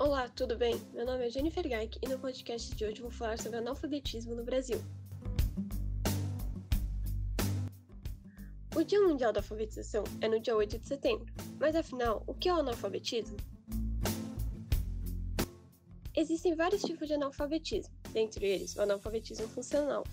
Olá, tudo bem? Meu nome é Jennifer Gaik e no podcast de hoje vou falar sobre analfabetismo no Brasil. O Dia Mundial da Alfabetização é no dia 8 de setembro, mas afinal, o que é o analfabetismo? Existem vários tipos de analfabetismo, dentre eles o analfabetismo funcional,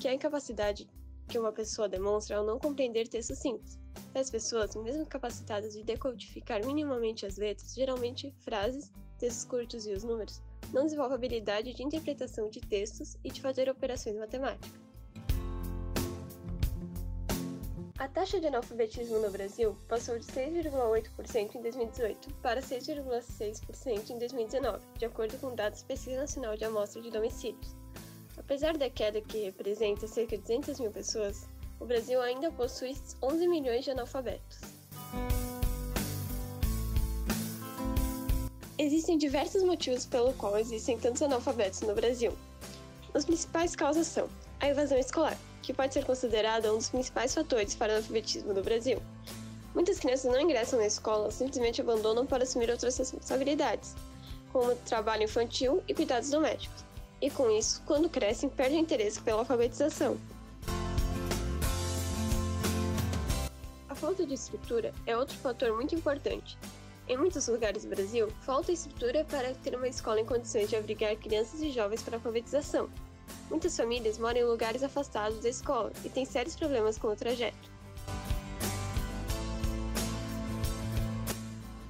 que é a incapacidade que uma pessoa demonstra ao não compreender textos simples. As pessoas, mesmo capacitadas de decodificar minimamente as letras, geralmente frases, textos curtos e os números, não desenvolvem a habilidade de interpretação de textos e de fazer operações matemáticas. A taxa de analfabetismo no Brasil passou de 6,8% em 2018 para 6,6% em 2019, de acordo com dados da Pesquisa Nacional de Amostra de Domicílios. Apesar da queda que representa cerca de 200 mil pessoas, o Brasil ainda possui 11 milhões de analfabetos. Existem diversos motivos pelo qual existem tantos analfabetos no Brasil. As principais causas são a evasão escolar, que pode ser considerada um dos principais fatores para o analfabetismo no Brasil. Muitas crianças não ingressam na escola simplesmente abandonam para assumir outras responsabilidades, como trabalho infantil e cuidados domésticos. E com isso, quando crescem, perdem interesse pela alfabetização. A falta de estrutura é outro fator muito importante. Em muitos lugares do Brasil, falta estrutura para ter uma escola em condições de abrigar crianças e jovens para alfabetização. Muitas famílias moram em lugares afastados da escola e têm sérios problemas com o trajeto.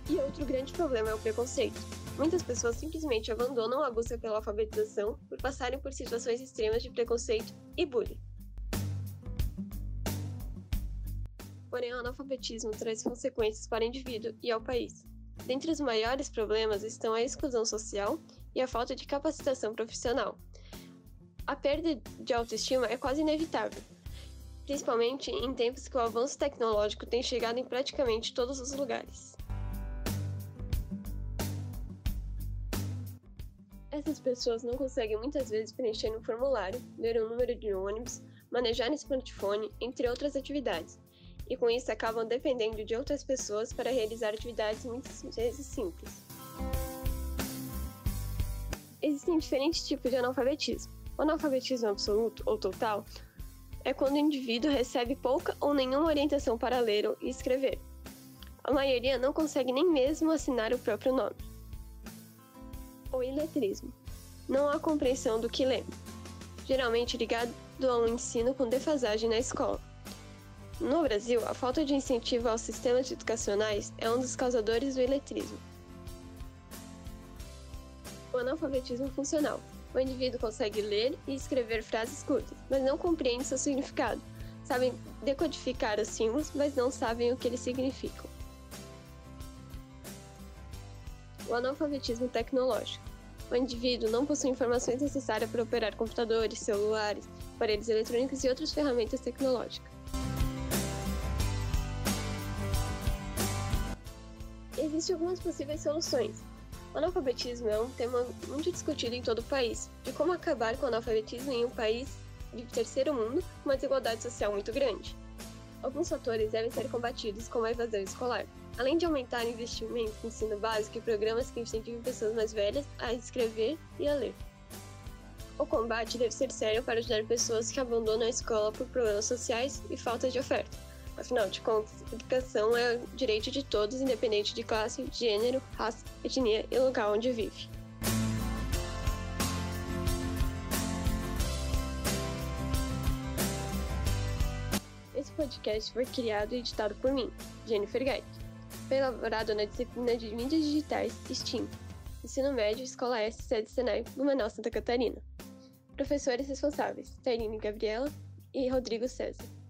E outro grande problema é o preconceito. Muitas pessoas simplesmente abandonam a busca pela alfabetização por passarem por situações extremas de preconceito e bullying. Porém, o analfabetismo traz consequências para o indivíduo e ao país. Dentre os maiores problemas estão a exclusão social e a falta de capacitação profissional, a perda de autoestima é quase inevitável, principalmente em tempos que o avanço tecnológico tem chegado em praticamente todos os lugares. Essas pessoas não conseguem muitas vezes preencher um formulário, ler um número de ônibus, manejar um smartphone, entre outras atividades, e com isso acabam dependendo de outras pessoas para realizar atividades muitas vezes simples. Existem diferentes tipos de analfabetismo. O analfabetismo absoluto ou total é quando o indivíduo recebe pouca ou nenhuma orientação para ler e escrever. A maioria não consegue nem mesmo assinar o próprio nome. O iletrismo não há compreensão do que lê, geralmente ligado a um ensino com defasagem na escola. No Brasil, a falta de incentivo aos sistemas educacionais é um dos causadores do iletrismo. O analfabetismo funcional o indivíduo consegue ler e escrever frases curtas, mas não compreende seu significado. Sabem decodificar os símbolos, mas não sabem o que eles significam. O analfabetismo tecnológico. O indivíduo não possui informações necessárias para operar computadores, celulares, aparelhos eletrônicos e outras ferramentas tecnológicas. Existem algumas possíveis soluções, o analfabetismo é um tema muito discutido em todo o país, de como acabar com o analfabetismo em um país de terceiro mundo com uma desigualdade social muito grande. Alguns fatores devem ser combatidos, como a evasão escolar, além de aumentar o investimento no ensino básico e programas que incentivem pessoas mais velhas a escrever e a ler. O combate deve ser sério para ajudar pessoas que abandonam a escola por problemas sociais e falta de oferta Afinal de contas, educação é o direito de todos, independente de classe, gênero, raça, etnia e lugar onde vive. Esse podcast foi criado e editado por mim, Jennifer Gaik. Foi elaborado na disciplina de mídias digitais STEAM, Ensino Médio, Escola S, Sede Senai, Blumenau, Santa Catarina. Professores responsáveis, Tairine Gabriela e Rodrigo César.